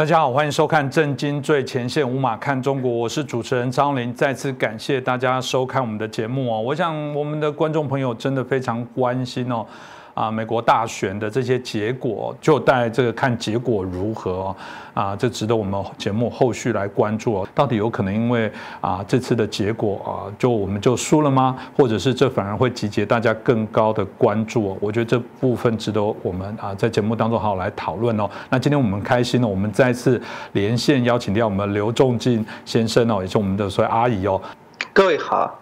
大家好，欢迎收看《震惊最前线》，无马看中国，我是主持人张林。再次感谢大家收看我们的节目哦。我想我们的观众朋友真的非常关心哦。啊，美国大选的这些结果，就待这个看结果如何啊，这值得我们节目后续来关注。到底有可能因为啊这次的结果啊，就我们就输了吗？或者是这反而会集结大家更高的关注？我觉得这部分值得我们啊在节目当中好好来讨论哦。那今天我们开心呢，我们再次连线邀请到我们刘仲敬先生哦，也是我们的所谓阿姨哦。各位好。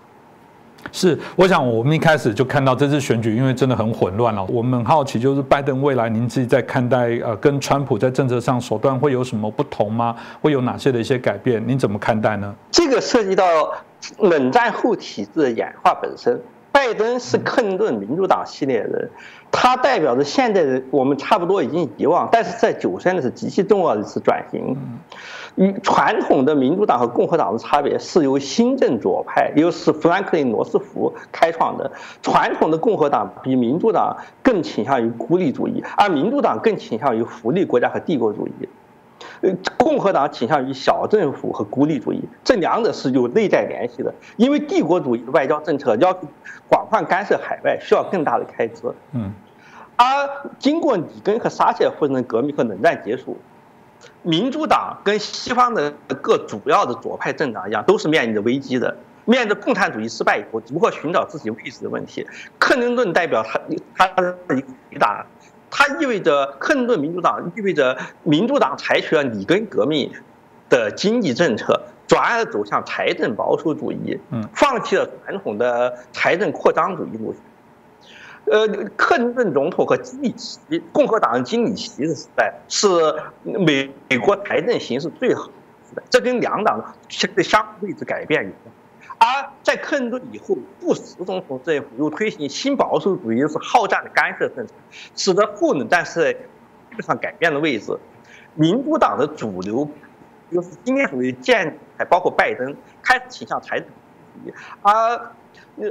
是，我想我们一开始就看到这次选举，因为真的很混乱了。我们很好奇，就是拜登未来，您自己在看待呃，跟川普在政策上手段会有什么不同吗？会有哪些的一些改变？您怎么看待呢？这个涉及到冷战后体制的演化本身。拜登是克林顿民主党系列人，他代表着现在的我们差不多已经遗忘，但是在九十年是极其重要的一次转型。与传统的民主党和共和党的差别是由新政左派，又是富兰克林·罗斯福开创的。传统的共和党比民主党更倾向于孤立主义，而民主党更倾向于福利国家和帝国主义。呃，共和党倾向于小政府和孤立主义，这两者是有内在联系的。因为帝国主义外交政策要广泛干涉海外，需要更大的开支。嗯，而经过里根和撒切尔夫人的革命和冷战结束。民主党跟西方的各主要的左派政党一样，都是面临着危机的。面对共产主义失败以后，如何寻找自己位置的问题，克林顿代表他他的一个回答，他意味着克林顿民主党意味着民主党采取了里根革命的经济政策，转而走向财政保守主义，嗯，放弃了传统的财政扩张主义路线。呃，克林顿总统和基里奇，共和党基里奇的时代是美美国财政形势最好的时代，这跟两党相相位置改变有关。而在克林顿以后，布什总统政府又推行新保守主义，是好战的干涉政策，使得后冷战时代基本上改变了位置。民主党的主流又是经济主义建，还包括拜登开始倾向财政主义，而那。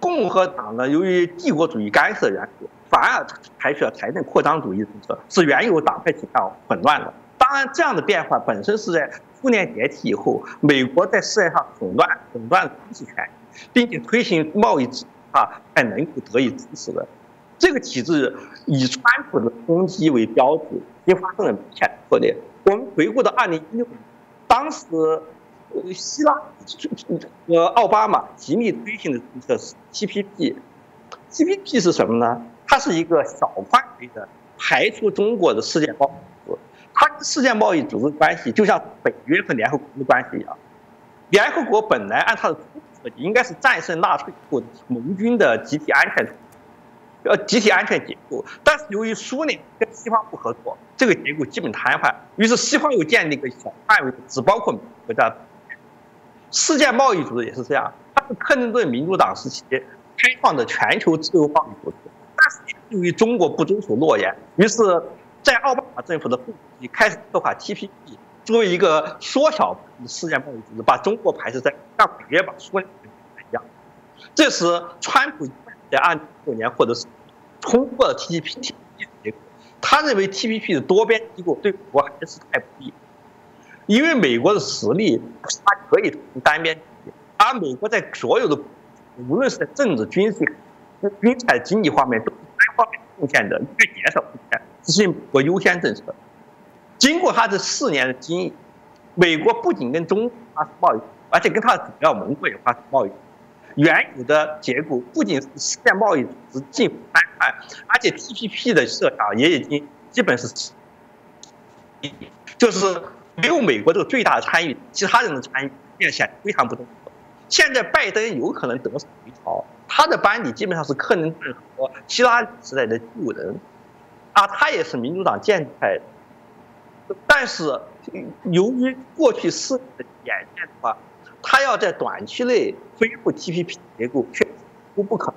共和党呢，由于帝国主义干涉缘故，反而采取了财政扩张主义政策，是原有党派倾向混乱的。当然，这样的变化本身是在苏联解体以后，美国在世界上垄断垄断军事权，并且推行贸易制啊，才能够得以支持的。这个体制以川普的攻击为标志，也发生了明显的破裂。我们回顾到二零一六年，当时。呃，希腊和奥巴马极力推行的政策是 TPP，TPP 是什么呢？它是一个小范围的排除中国的世界贸易，它跟世界贸易组织关系就像北约和联合国的关系一样。联合国本来按它的初步设计，应该是战胜纳粹或盟军的集体安全，呃，集体安全结构，但是由于苏联跟西方不合作，这个结构基本瘫痪，于是西方又建立一个小范围，只包括国家。世界贸易组织也是这样，它是克林顿民主党时期开创的全球自由贸易组织，但是由于中国不遵守诺言，于是，在奥巴马政府的后期开始策划 TPP，作为一个缩小世界贸易组织，把中国排斥在让北约把苏联一样。这时，川普在二零一九年获得通过了 TPP 结果，他认为 TPP 的多边机构对美国还是太不利。因为美国的实力，它可以单边，而美国在所有的，无论是在政治、军事、军财、经济方面，都是单方面贡献的，越减少贡献，实行美国优先政策。经过他这四年的经营，美国不仅跟中国发生贸易，而且跟他的主要盟国也发生贸易。原有的结构不仅是世界贸易组织近乎单块，而且 TPP 的设想也已经基本是，就是。没有美国这个最大的参与，其他人的参与变现非常不重要。现在拜登有可能得手回朝，他的班底基本上是克林顿和希拉时代的旧人，啊，他也是民主党建制派。但是由于过去四年的演变的话，他要在短期内恢复 TPP 结构却不不可能。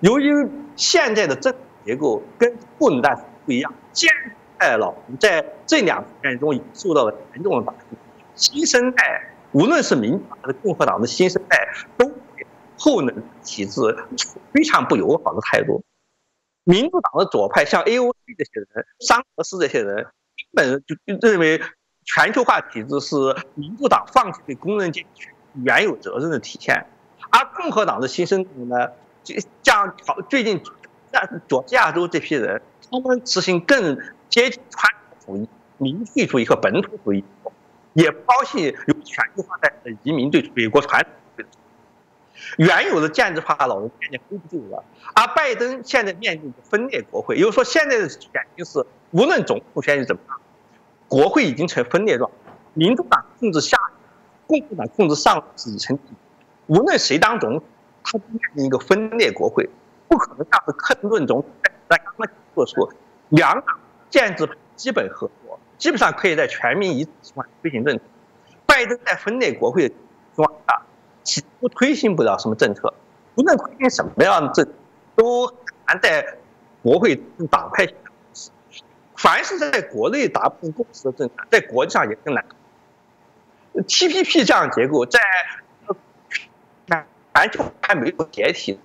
由于现在的政结构跟后冷战不一样，建。派老在这两年中已受到了严重的打击。新生代，无论是民主党还是共和党的新生代，都对后能体制非常不友好的态度。民主党的左派，像 AOC 这些人、桑德斯这些人，本就认为全球化体制是民主党放弃对工人阶级原有责任的体现，而共和党的新生族呢，就像最近佐治亚州这批人，他们实行更接近传统主义、民粹主义和本土主义，也不高兴由全球化带来的移民对美国传统。原有的建制派老人渐渐 hold 不住了，而拜登现在面临分裂国会，也就是说，现在的选情是无论总统选举怎么样，国会已经成分裂状，民主党控制下，共和党控制上已成无论谁当总统，他面临一个分裂国会，不可能像是克林顿总统在刚刚做出两党建制派基本合作，基本上可以在全民一致情况下推行政策。拜登在分裂国会的情况下。几乎推行不了什么政策，无论推行什么样的政，都难在国会党派凡是在国内达不成共识的政策，在国际上也更难。TPP 这样结构在全球还没有解体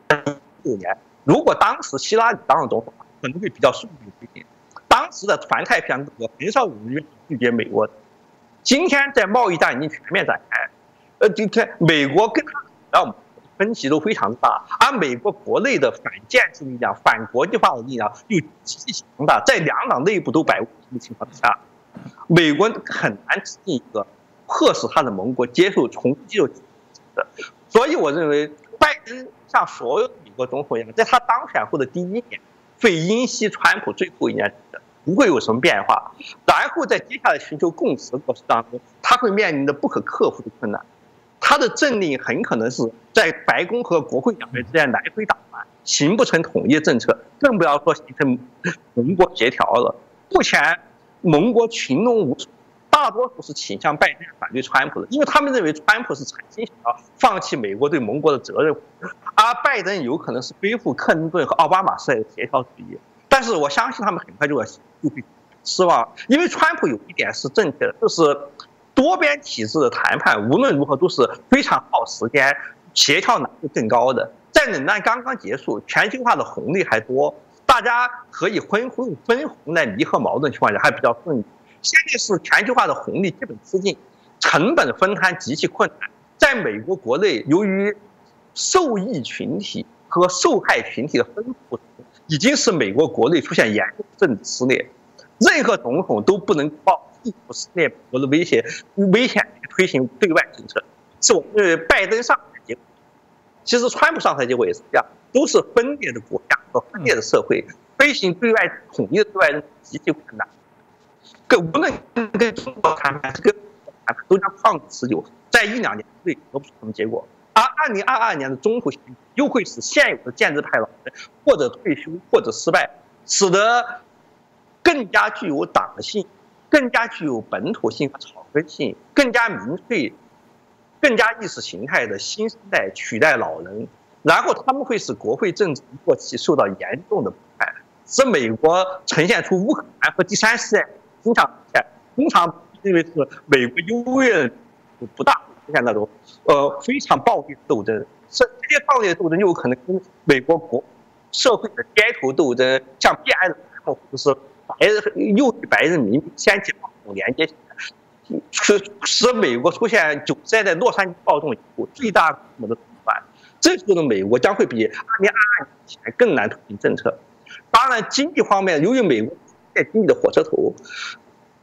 五年，如果当时希拉里当了总统，可能会比较顺利推进。当时的环太平洋国很少有人拒绝美国。今天在贸易战已经全面展开。呃，今天美国跟他让分歧都非常大，而美国国内的反建制力量、反国际化的力量又极其强大，在两党内部都摆不平的情况之下，美国很难制定一个迫使他的盟国接受重启的。所以，我认为拜登像所有美国总统一样，在他当选后的第一年会因袭川普最后一年的，不会有什么变化。然后在接下来寻求共识的过程当中，他会面临着不可克服的困难。他的政令很可能是在白宫和国会两边之间来回打转，形不成统一政策，更不要说形成盟国协调了。目前盟国群龙无首，大多数是倾向拜登反对川普的，因为他们认为川普是诚心想要放弃美国对盟国的责任，而拜登有可能是背负克林顿和奥巴马时代的协调主义。但是我相信他们很快就要就会失望，因为川普有一点是正确的，就是。多边体制的谈判无论如何都是非常耗时间、协调难度更高的。在冷战刚刚结束、全球化的红利还多，大家可以分红分红来弥合矛盾情况下还比较顺利。现在是全球化的红利基本吃尽，成本分摊极其困难。在美国国内，由于受益群体和受害群体的分布，已经使美国国内出现严重政治撕裂，任何总统都不能抱。不是美国的威胁，危险推行对外政策，是我们拜登上台结果。其实川普上台结果也是这样，都是分裂的国家和分裂的社会，推行对外统一的对外政策极其困难。跟无论跟中国谈判，跟谈判都将旷日持久，在一两年内得不出什么结果。而二零二二年的中途选举又会使现有的建制派老人或者退休或者失败，使得更加具有党性。更加具有本土性和草根性，更加民粹、更加意识形态的新生代取代老人，然后他们会使国会政治过期受到严重的迫害，使美国呈现出乌克兰和第三世界经常出现，通常认为是美国优越不大出现那种呃非常暴力的斗争，是这些暴力的斗争就有可能跟美国国社会的街头斗争，像 B I 的或者是。白人又与白人民掀起暴动连接起来，使美国出现九十年代洛杉矶暴动以后最大规模的动乱。这时候的美国将会比二零二二年前更难推行政策。当然，经济方面，由于美国在经济的火车头，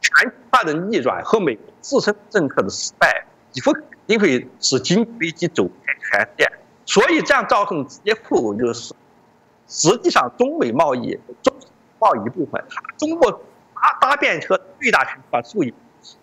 全球化的逆转和美国自身政策的失败，几乎肯定会使经济危机走遍全世界。所以，这样造成的直接后果就是，实际上中美贸易中。报一部分，中国搭搭便车最大程度上受益，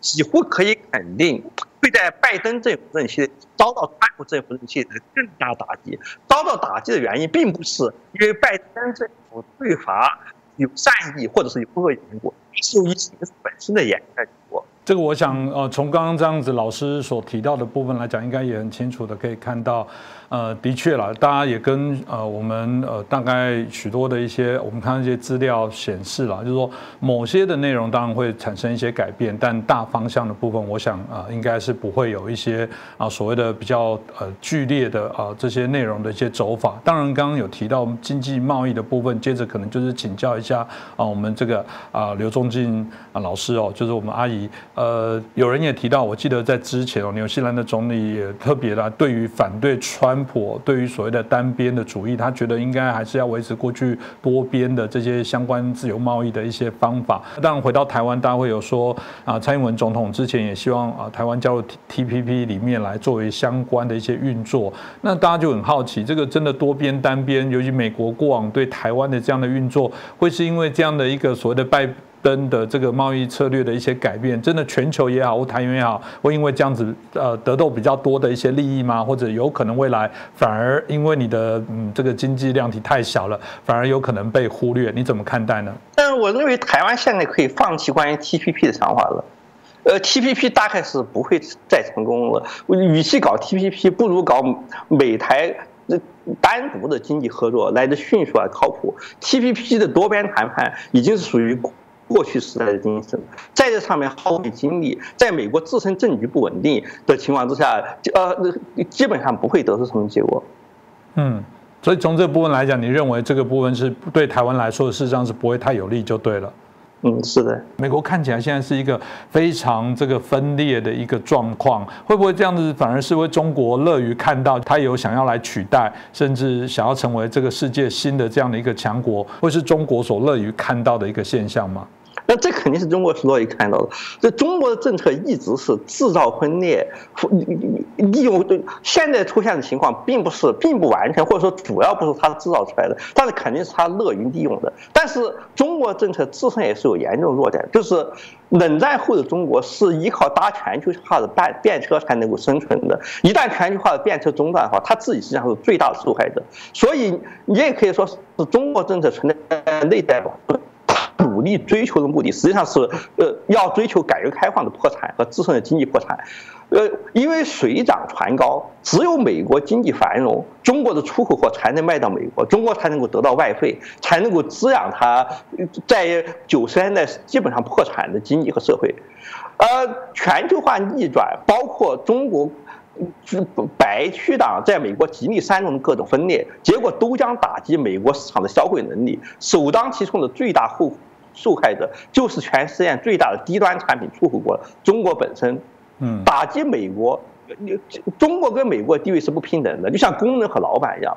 几乎可以肯定会在拜登政府任期遭到川普政府任期的更大打击。遭到打击的原因，并不是因为拜登政府对华有善意或者是有恶意缘故，是由于形势本身的严峻结果。这个我想呃，从刚刚这样子老师所提到的部分来讲，应该也很清楚的可以看到。呃，的确了，大家也跟呃我们呃大概许多的一些我们看一些资料显示了，就是说某些的内容当然会产生一些改变，但大方向的部分，我想啊应该是不会有一些啊所谓的比较呃剧烈的啊这些内容的一些走法。当然，刚刚有提到经济贸易的部分，接着可能就是请教一下啊我们这个啊刘仲敬啊老师哦，就是我们阿姨，呃有人也提到，我记得在之前哦，纽西兰的总理也特别的对于反对川。普对于所谓的单边的主义，他觉得应该还是要维持过去多边的这些相关自由贸易的一些方法。当然，回到台湾，大家会有说啊，蔡英文总统之前也希望啊，台湾加入 T P P 里面来作为相关的一些运作。那大家就很好奇，这个真的多边单边，尤其美国过往对台湾的这样的运作，会是因为这样的一个所谓的拜。登的这个贸易策略的一些改变，真的全球也好，或台湾也好，会因为这样子呃得到比较多的一些利益吗？或者有可能未来反而因为你的嗯这个经济量体太小了，反而有可能被忽略？你怎么看待呢？但是我认为台湾现在可以放弃关于 TPP 的想法了，呃，TPP 大概是不会再成功了。与其搞 TPP，不如搞美台单独的经济合作来的迅速而靠谱。TPP 的多边谈判已经是属于。过去时代的精神，在这上面耗费精力，在美国自身政局不稳定的情况之下，呃，基本上不会得出什么结果。嗯，所以从这部分来讲，你认为这个部分是对台湾来说，事实上是不会太有利，就对了。嗯，是的，美国看起来现在是一个非常这个分裂的一个状况，会不会这样子反而是为中国乐于看到他有想要来取代，甚至想要成为这个世界新的这样的一个强国，会是中国所乐于看到的一个现象吗？那这肯定是中国是乐意看到的。这中国的政策一直是制造分裂，利用对现在出现的情况，并不是并不完全，或者说主要不是他制造出来的，但是肯定是他乐于利用的。但是中国政策自身也是有严重弱点，就是冷战后的中国是依靠搭全球化的便便车才能够生存的，一旦全球化的便车中断的话，他自己实际上是最大的受害者。所以你也可以说是中国政策存在内在矛盾。努力追求的目的，实际上是呃要追求改革开放的破产和自身的经济破产，呃，因为水涨船高，只有美国经济繁荣，中国的出口货才能卖到美国，中国才能够得到外汇，才能够滋养它在九十年代基本上破产的经济和社会，呃，全球化逆转，包括中国。白区党在美国极力煽动的各种分裂，结果都将打击美国市场的消费能力。首当其冲的最大后受害者就是全世界最大的低端产品出口国中国本身。嗯，打击美国，你中国跟美国地位是不平等的，就像工人和老板一样。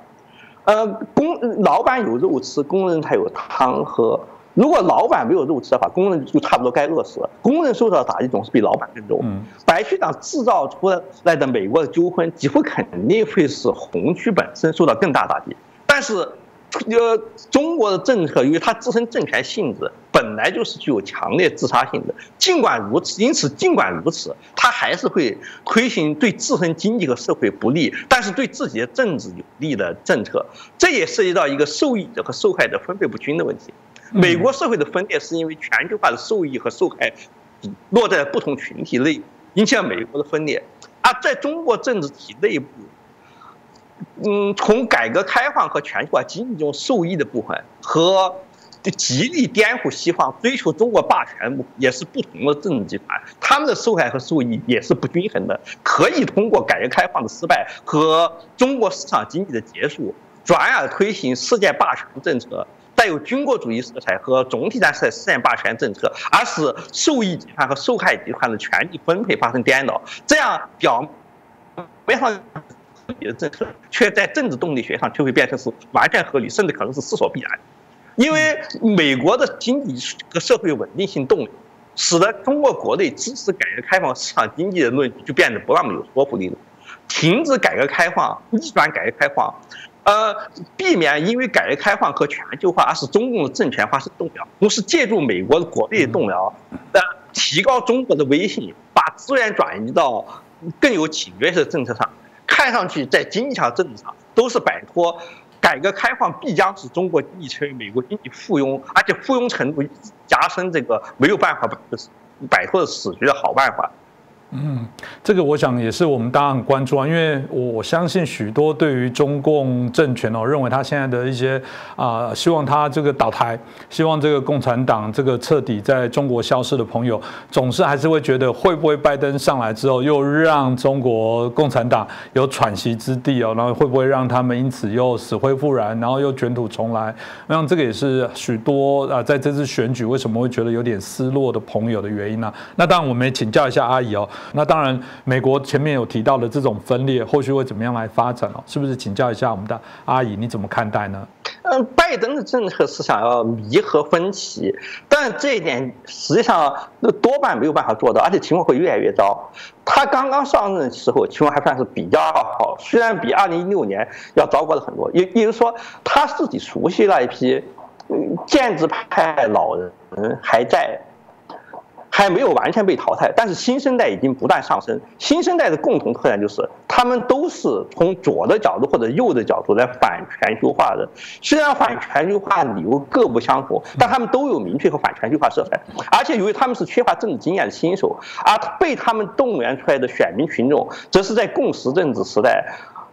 呃，工老板有肉吃，工人才有汤喝。如果老板没有肉吃的话，工人就差不多该饿死了。工人受到的打击总是比老板更重。白区长制造出来的美国的纠纷，几乎肯定会使红区本身受到更大打击。但是，呃，中国的政策，因为它自身政权性质本来就是具有强烈自杀性的，尽管如此，因此尽管如此，它还是会推行对自身经济和社会不利，但是对自己的政治有利的政策。这也涉及到一个受益者和受害者分配不均的问题。美国社会的分裂是因为全球化的受益和受害落在不同群体内，引起了美国的分裂。而在中国政治体内部，嗯，从改革开放和全球化经济中受益的部分，和极力颠覆西方、追求中国霸权也是不同的政治集团，他们的受害和受益也是不均衡的。可以通过改革开放的失败和中国市场经济的结束，转而推行世界霸权政策。带有军国主义色彩和总体战实现霸权政策，而使受益集团和受害集团的权力分配发生颠倒，这样表面上理的政策，却在政治动力学上却会变成是完全合理，甚至可能是势所必然。因为美国的经济和社会稳定性动力，使得中国国内支持改革开放市场经济的论就变得不那么有说服力了。停止改革开放，逆转改革开放。呃，避免因为改革开放和全球化而使中共的政权发生动摇，同时借助美国的国内动摇，呃，提高中国的威信，把资源转移到更有侵略性的政策上。看上去在经济上、政治上都是摆脱改革开放必将使中国经济成为美国经济附庸，而且附庸程度加深，这个没有办法摆脱。摆脱死局的好办法。嗯，这个我想也是我们大家很关注啊，因为我相信许多对于中共政权哦，认为他现在的一些啊，希望他这个倒台，希望这个共产党这个彻底在中国消失的朋友，总是还是会觉得会不会拜登上来之后又让中国共产党有喘息之地哦，然后会不会让他们因此又死灰复燃，然后又卷土重来？那这个也是许多啊，在这次选举为什么会觉得有点失落的朋友的原因呢？那当然我们也请教一下阿姨哦。那当然，美国前面有提到的这种分裂，后续会怎么样来发展哦？是不是请教一下我们的阿姨，你怎么看待呢？嗯，拜登的政策是想要弥合分歧，但这一点实际上那多半没有办法做到，而且情况会越来越糟。他刚刚上任的时候，情况还算是比较好，虽然比二零一六年要糟糕了很多。也也就是说，他自己熟悉那一批建制派老人还在。还没有完全被淘汰，但是新生代已经不断上升。新生代的共同特点就是，他们都是从左的角度或者右的角度来反全球化的。虽然反全球化理由各不相同，但他们都有明确和反全球化色彩。而且由于他们是缺乏政治经验的新手，而被他们动员出来的选民群众，则是在共识政治时代。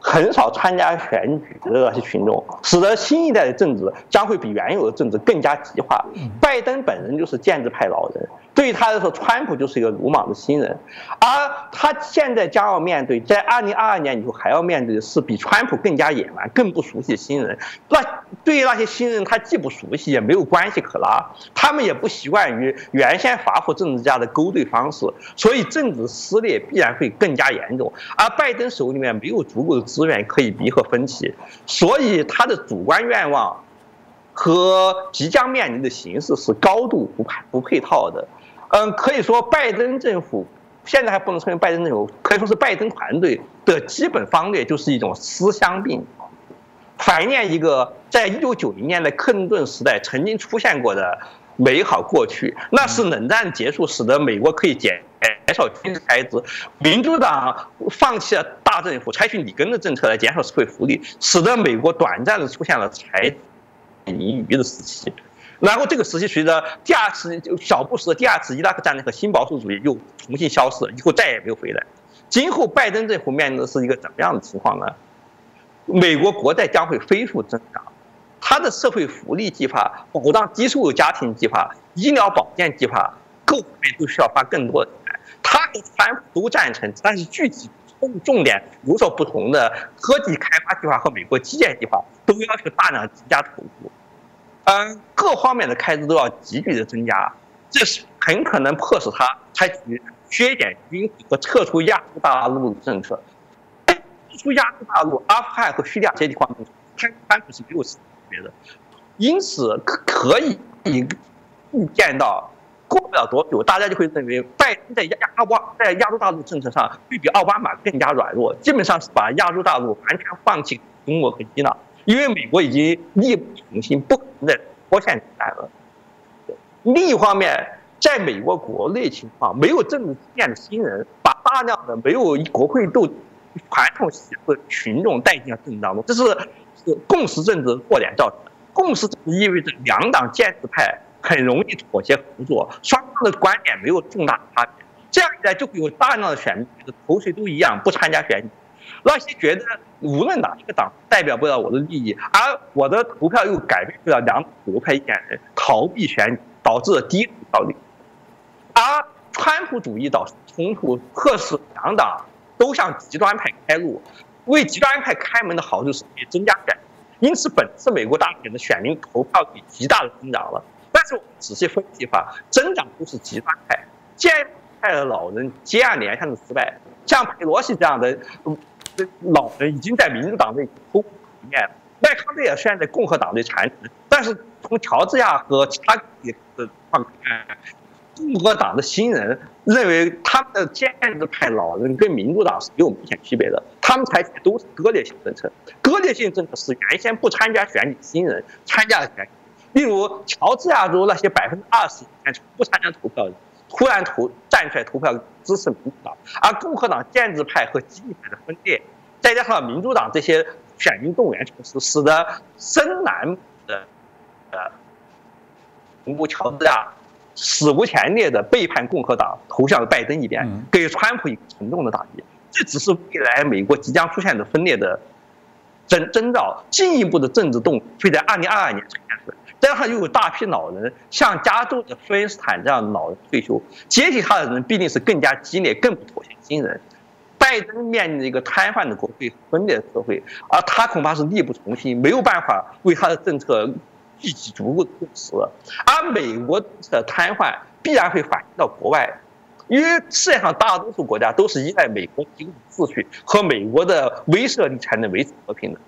很少参加选举的那些群众，使得新一代的政治将会比原有的政治更加极化。拜登本人就是建制派老人，对于他来说，川普就是一个鲁莽的新人，而他现在将要面对，在二零二二年以后还要面对的是比川普更加野蛮、更不熟悉的新人。那对于那些新人，他既不熟悉，也没有关系可拉，他们也不习惯于原先华府政治家的勾兑方式，所以政治撕裂必然会更加严重。而拜登手里面没有足够的。资源可以弥合分歧，所以他的主观愿望和即将面临的形势是高度不配不配套的。嗯，可以说拜登政府现在还不能称为拜登政府，可以说是拜登团队的基本方略就是一种思乡病，怀念一个在一九九零年的克林顿时代曾经出现过的美好过去，那是冷战结束使得美国可以减。减少军事开支，民主党放弃了大政府，采取里根的政策来减少社会福利，使得美国短暂的出现了财盈余的时期。然后这个时期随着第二次小布什的第二次伊拉克战争和新保守主义又重新消失，以后再也没有回来。今后拜登政府面临的是一个怎么样的情况呢？美国国债将会飞速增长，他的社会福利计划、保障低收入家庭计划、医疗保健计划，各方面都需要花更多的钱。他和川普都赞成，但是具体重重点有所不同的科技开发计划和美国基建计划都要求大量增加投入，嗯，各方面的开支都要急剧的增加，这是很可能迫使他采取削减军费和撤出亚洲大陆的政策。撤出亚洲大陆，阿富汗和叙利亚这些地方，川川普是没有区别的，因此可可以预见到。过不了多久，大家就会认为拜登在亚亚巴在亚洲大陆政策上会比奥巴马更加软弱，基本上是把亚洲大陆完全放弃中国和伊朗，因为美国已经力不从心，不可能再脱线出来了。另一方面，在美国国内情况，没有政治经验的新人，把大量的没有国会斗传统习俗的群众带进了政治当中，这是是共识政治弱点造成的。共识政治意味着两党建制派。很容易妥协合作，双方的观点没有重大差别，这样一来就会有大量的选民投谁都一样，不参加选举。那些觉得无论哪一个党代表不了我的利益，而我的投票又改变不了两党派意见人，逃避选，导致低投票率。而川普主义导致冲突，迫使两党都向极端派开路，为极端派开门的好处是可以增加选因此本次美国大选的选民投票率极大的增长了。但是我们仔细分析法，增长都是极端派，建派的老人接二连三的失败，像佩洛西这样的这老人已经在民主党内投里面，麦康奈尔虽然在共和党内传承，但是从乔治亚和其他的况看，共和党的新人认为他们的建制派老人跟民主党是有明显区别的，他们采取的都是割裂性政策，割裂性政策是原先不参加选举新人参加了选举。例如，乔治亚州那些百分之二十以前不参加投票的，突然投站出来投票支持民主党，而共和党建制派和激进派的分裂，再加上民主党这些选民动员措施，使得深蓝的呃，如乔治亚史无前例的背叛共和党，投向了拜登一边，给川普一个沉重的打击。这只是未来美国即将出现的分裂的征征兆，进一步的政治动会在二零二二年出现。加上又有大批老人，像加州的弗恩斯坦这样老人退休，接替他的人必定是更加激烈、更不妥协的新人。拜登面临着一个瘫痪的国会、分裂的社会，而他恐怕是力不从心，没有办法为他的政策聚集足够的共识。而美国的瘫痪必然会反映到国外，因为世界上大多数国家都是依赖美国提供秩序和美国的威慑力才能维持和平的。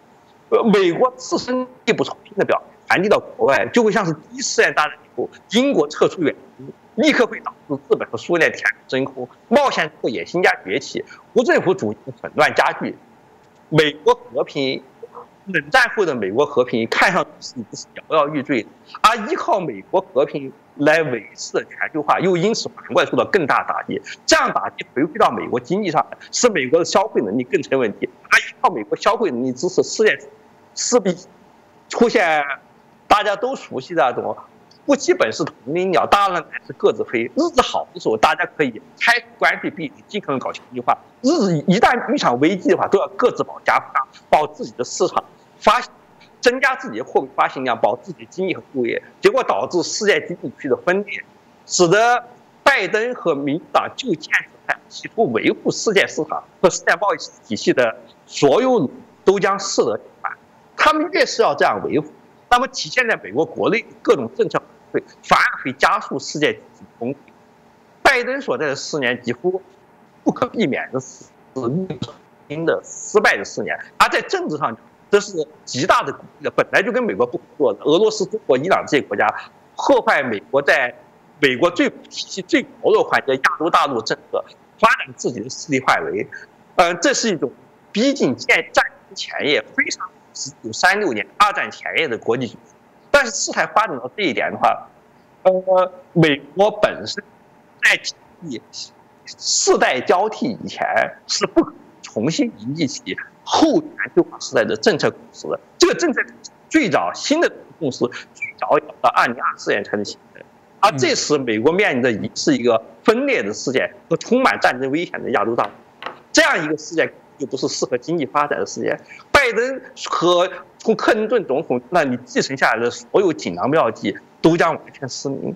呃，美国自身力不从心的表现。传递到国外，就会像是第一次世界大战以后，英国撤出远东，立刻会导致日本和苏联填真空，冒险者野心家崛起，无政府主义的混乱加剧。美国和平，冷战后的美国和平看上去是摇摇欲坠，而依靠美国和平来维持的全球化又因此反过来受到更大打击。这样打击回归到美国经济上，使美国的消费能力更成问题。而依靠美国消费能力支持世界，势必出现。大家都熟悉的那种，不基本是同林鸟，大浪乃是各自飞。日子好的时候，大家可以开关税壁垒，尽可能搞全球化；日子一旦遇上危机的话，都要各自保家保自己的市场发，增加自己的货币发行量，保自己的经济和就业。结果导致世界经济区的分裂，使得拜登和民主党就建制派企图维护世界市场和世界贸易体系的所有都将适得其反。他们越是要这样维护。那么体现在美国国内各种政策会反而会加速世界崩溃。拜登所在的四年几乎不可避免的是新的失败的四年，而在政治上这是极大的鼓励的。本来就跟美国不合作的俄罗斯、中国、伊朗这些国家破坏美国在美国最体系最薄弱环节亚洲大陆政策，发展自己的势力范围。呃，这是一种逼近建战争前夜非常。一九三六年二战前夜的国际局势，但是事态发展到这一点的话，呃，美国本身在世代交替以前是不可重新凝聚起后全球化时代的政策共识的。这个政策最早新的共识最早要到二零二四年才能形成，而这时美国面临的已是一个分裂的世界和充满战争危险的亚洲大陆，这样一个世界。又不是适合经济发展的时间。拜登和从克林顿总统那里继承下来的所有锦囊妙计，都将完全失明。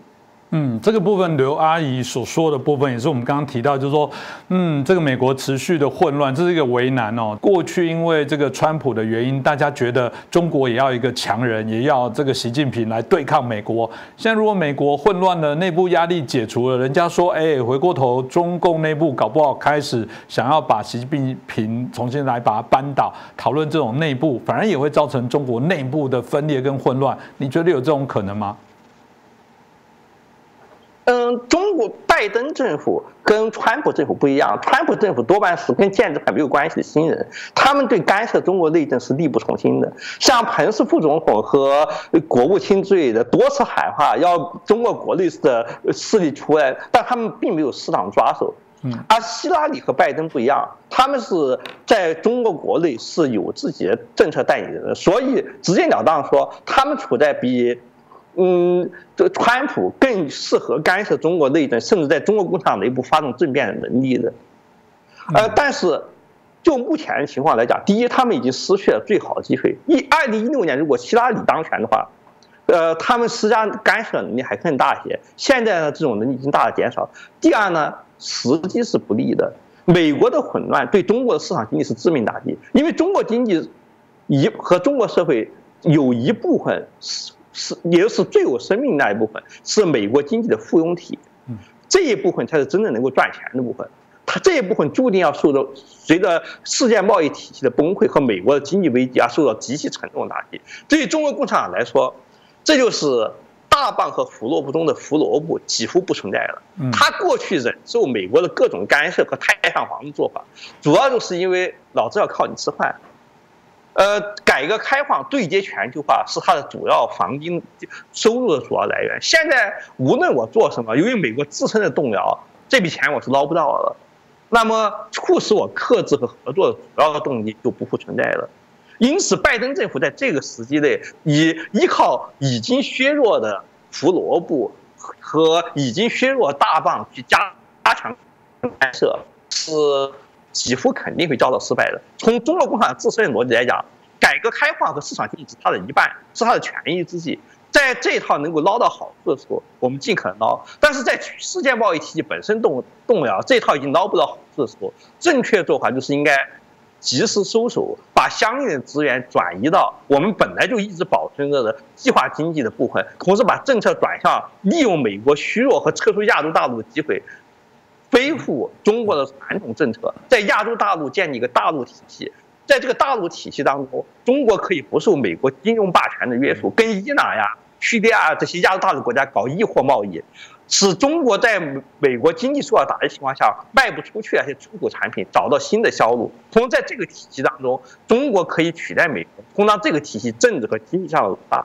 嗯，这个部分刘阿姨所说的部分，也是我们刚刚提到，就是说，嗯，这个美国持续的混乱，这是一个为难哦。过去因为这个川普的原因，大家觉得中国也要一个强人，也要这个习近平来对抗美国。现在如果美国混乱了，内部压力解除了，人家说，哎，回过头，中共内部搞不好开始想要把习近平重新来把它扳倒，讨论这种内部，反而也会造成中国内部的分裂跟混乱。你觉得有这种可能吗？嗯，中国拜登政府跟川普政府不一样，川普政府多半是跟建制派没有关系的新人，他们对干涉中国内政是力不从心的。像彭斯副总统和国务卿之类的多次喊话要中国国内的势力出来，但他们并没有适当抓手。嗯，而希拉里和拜登不一样，他们是在中国国内是有自己的政策代理人，所以直截了当说，他们处在比。嗯，这个川普更适合干涉中国内政，甚至在中国共产党内部发动政变的能力的。呃，但是就目前的情况来讲，第一，他们已经失去了最好的机会。一二零一六年，如果希拉里当选的话，呃，他们施加干涉能力还更大一些。现在呢，这种能力已经大大减少。第二呢，时机是不利的。美国的混乱对中国的市场经济是致命打击，因为中国经济一和中国社会有一部分是。是，也就是最有生命那一部分，是美国经济的附庸体，这一部分才是真正能够赚钱的部分。它这一部分注定要受到随着世界贸易体系的崩溃和美国的经济危机而受到极其沉重的打击。对于中国共产党来说，这就是大棒和胡萝卜中的胡萝卜几乎不存在了。他过去忍受美国的各种干涉和太上皇的做法，主要就是因为老子要靠你吃饭。呃，改革开放对接全球化是它的主要黄金收入的主要来源。现在无论我做什么，由于美国自身的动摇，这笔钱我是捞不到了。那么促使我克制和合作的主要的动机就不复存在了。因此，拜登政府在这个时机内，以依靠已经削弱的胡萝卜和已经削弱大棒去加加强干涉，是几乎肯定会遭到失败的。从中国共产党自身的逻辑来讲，改革开放和市场经济是它的一半，是它的权宜之计。在这一套能够捞到好处的时候，我们尽可能捞；但是在世界贸易体系本身动动摇，这套已经捞不到好处的时候，正确做法就是应该及时收手，把相应的资源转移到我们本来就一直保存着的计划经济的部分，同时把政策转向利用美国虚弱和撤出亚洲大陆的机会，恢复中国的传统政策，在亚洲大陆建立一个大陆体系。在这个大陆体系当中，中国可以不受美国金融霸权的约束，跟伊朗呀、叙利亚这些亚洲大陆国家搞易货贸易，使中国在美国经济受到打击情况下卖不出去那些出口产品，找到新的销路。同时，在这个体系当中，中国可以取代美国，充当这个体系政治和经济上的老大。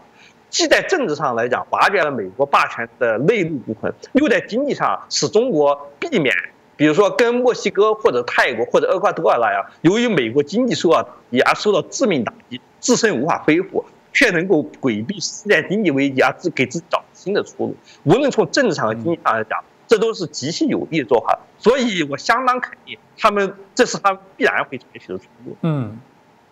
既在政治上来讲瓦解了美国霸权的内陆部分，又在经济上使中国避免。比如说，跟墨西哥或者泰国或者厄瓜多尔那样，由于美国经济受到打击而受到致命打击，自身无法恢复，却能够规避世界经济危机而自给自己找新的出路。无论从政治上和经济上来讲，这都是极其有利的做法。所以我相当肯定，他们这是他们必然会采取的出路。嗯。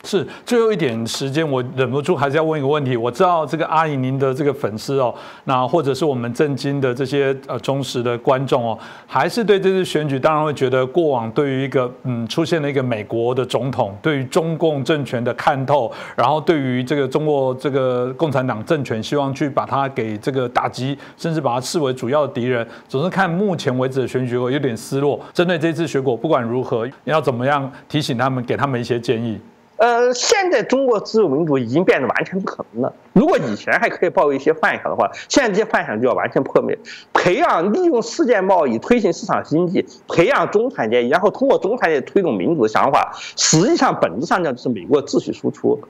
是最后一点时间，我忍不住还是要问一个问题。我知道这个阿姨您的这个粉丝哦，那或者是我们震惊的这些呃忠实的观众哦，还是对这次选举当然会觉得过往对于一个嗯出现了一个美国的总统，对于中共政权的看透，然后对于这个中国这个共产党政权，希望去把它给这个打击，甚至把它视为主要的敌人，总是看目前为止的选举我有点失落。针对这次选果，不管如何，要怎么样提醒他们，给他们一些建议。呃，现在中国自由民主已经变得完全不可能了。如果以前还可以抱一些幻想的话，现在这些幻想就要完全破灭。培养利用世界贸易推行市场经济，培养中产阶级，然后通过中产阶级推动民主的想法，实际上本质上讲就是美国秩序输出。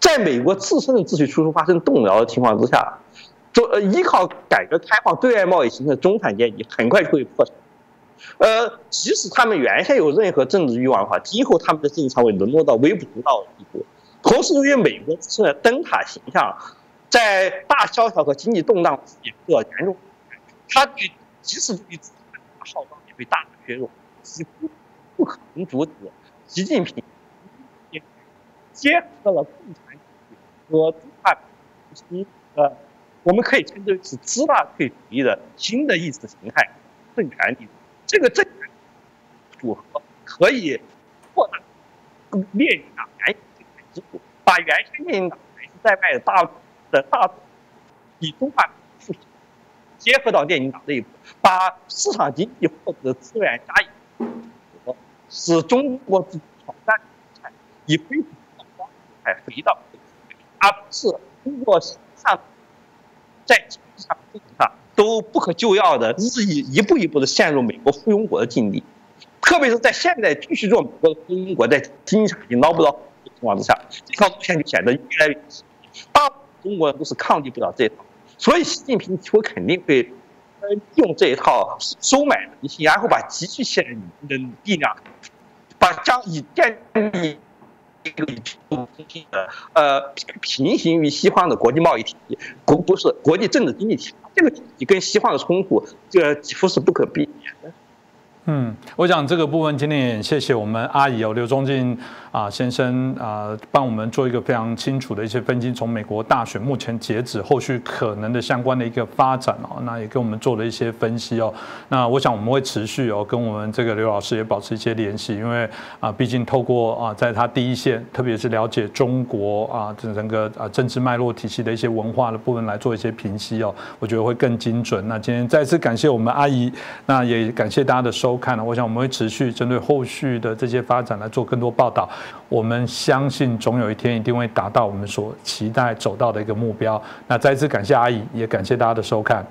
在美国自身的秩序输出发生动摇的情况之下，就呃依靠改革开放对外贸易形成的中产阶级很快就会破产。呃，即使他们原先有任何政治欲望的话，今后他们的政治上会沦落到微不足道的地步。同时，由于美国自身的灯塔形象，在大萧条和经济动荡也受到严重，他对即使对自己的号召也被大大削弱，几乎不可能阻止习近平结合了共产主义和中华民族呃，我们可以称之为是资大退主义的新的意识形态政权里。这个政权组合可以扩大列宁党原有的基础，把原先列宁党排斥在外的大的大以中华复结合到列宁党内部，把市场经济获得资源加以组合使中国自己挑战以恢复方式回到，而不是通过上在经济上政治上。都不可救药的，日益一步一步的陷入美国附庸国的境地，特别是在现在继续做美国附庸国，在经济上已经捞不到的情况之下，这条路线就显得越来越大部分中国人都是抗拒不了这一套，所以习近平几乎肯定会用这一套收买人心，然后把积蓄起来的力量，把将以建立。这个呃平行于西方的国际贸易体系，国不是国际政治经济体系，这个体系跟西方的冲突，这几乎是不可避免的。嗯，我想这个部分今天也谢谢我们阿姨哦，刘忠进啊先生啊，帮我们做一个非常清楚的一些分析，从美国大选目前截止后续可能的相关的一个发展哦，那也跟我们做了一些分析哦。那我想我们会持续哦，跟我们这个刘老师也保持一些联系，因为啊，毕竟透过啊，在他第一线，特别是了解中国啊这整个啊政治脉络体系的一些文化的部分来做一些评析哦，我觉得会更精准。那今天再次感谢我们阿姨，那也感谢大家的收。看了，我想我们会持续针对后续的这些发展来做更多报道。我们相信总有一天一定会达到我们所期待走到的一个目标。那再次感谢阿姨，也感谢大家的收看。